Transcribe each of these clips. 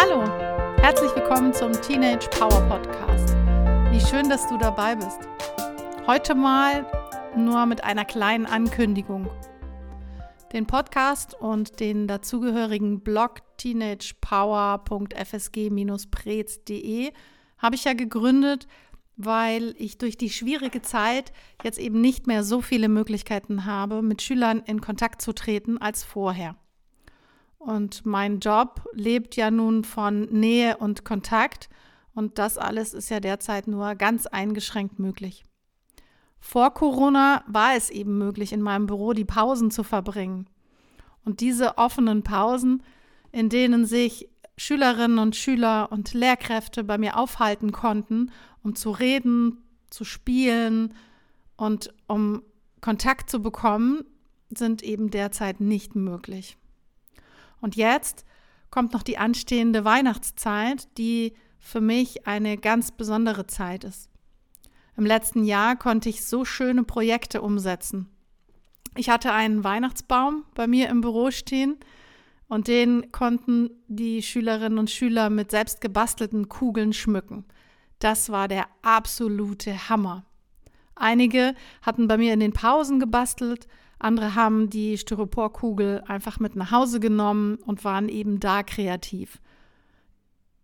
Hallo, herzlich willkommen zum Teenage Power Podcast. Wie schön, dass du dabei bist. Heute mal nur mit einer kleinen Ankündigung. Den Podcast und den dazugehörigen Blog teenagepower.fsg-prez.de habe ich ja gegründet, weil ich durch die schwierige Zeit jetzt eben nicht mehr so viele Möglichkeiten habe, mit Schülern in Kontakt zu treten als vorher. Und mein Job lebt ja nun von Nähe und Kontakt und das alles ist ja derzeit nur ganz eingeschränkt möglich. Vor Corona war es eben möglich, in meinem Büro die Pausen zu verbringen. Und diese offenen Pausen, in denen sich Schülerinnen und Schüler und Lehrkräfte bei mir aufhalten konnten, um zu reden, zu spielen und um Kontakt zu bekommen, sind eben derzeit nicht möglich. Und jetzt kommt noch die anstehende Weihnachtszeit, die für mich eine ganz besondere Zeit ist. Im letzten Jahr konnte ich so schöne Projekte umsetzen. Ich hatte einen Weihnachtsbaum bei mir im Büro stehen und den konnten die Schülerinnen und Schüler mit selbst gebastelten Kugeln schmücken. Das war der absolute Hammer. Einige hatten bei mir in den Pausen gebastelt, andere haben die Styroporkugel einfach mit nach Hause genommen und waren eben da kreativ.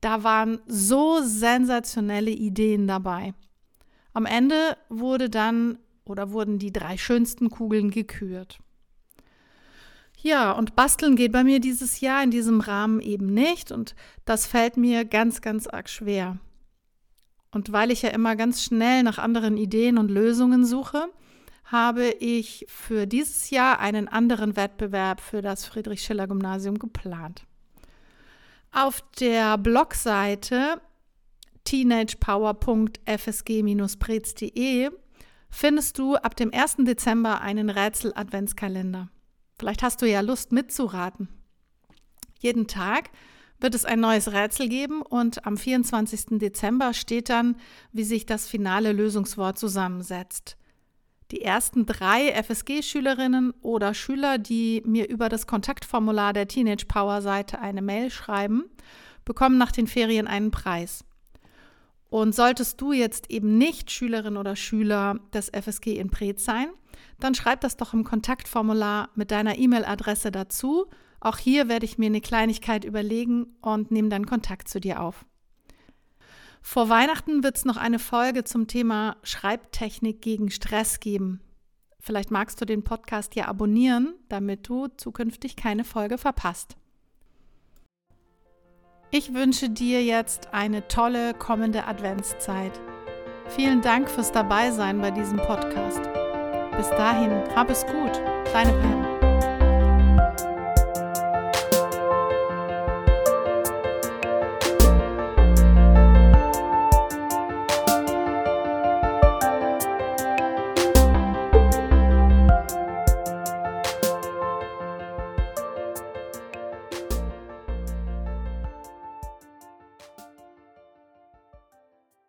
Da waren so sensationelle Ideen dabei. Am Ende wurde dann oder wurden die drei schönsten Kugeln gekürt. Ja, und basteln geht bei mir dieses Jahr in diesem Rahmen eben nicht und das fällt mir ganz, ganz arg schwer. Und weil ich ja immer ganz schnell nach anderen Ideen und Lösungen suche, habe ich für dieses Jahr einen anderen Wettbewerb für das Friedrich-Schiller-Gymnasium geplant. Auf der Blogseite teenagepower.fsg-prez.de findest du ab dem 1. Dezember einen Rätsel-Adventskalender. Vielleicht hast du ja Lust mitzuraten. Jeden Tag wird es ein neues Rätsel geben und am 24. Dezember steht dann, wie sich das finale Lösungswort zusammensetzt. Die ersten drei FSG-Schülerinnen oder Schüler, die mir über das Kontaktformular der Teenage Power Seite eine Mail schreiben, bekommen nach den Ferien einen Preis. Und solltest du jetzt eben nicht Schülerin oder Schüler des FSG in Preetz sein, dann schreib das doch im Kontaktformular mit deiner E-Mail-Adresse dazu. Auch hier werde ich mir eine Kleinigkeit überlegen und nehme dann Kontakt zu dir auf. Vor Weihnachten wird es noch eine Folge zum Thema Schreibtechnik gegen Stress geben. Vielleicht magst du den Podcast ja abonnieren, damit du zukünftig keine Folge verpasst. Ich wünsche dir jetzt eine tolle kommende Adventszeit. Vielen Dank fürs Dabeisein bei diesem Podcast. Bis dahin, hab es gut, deine Pam.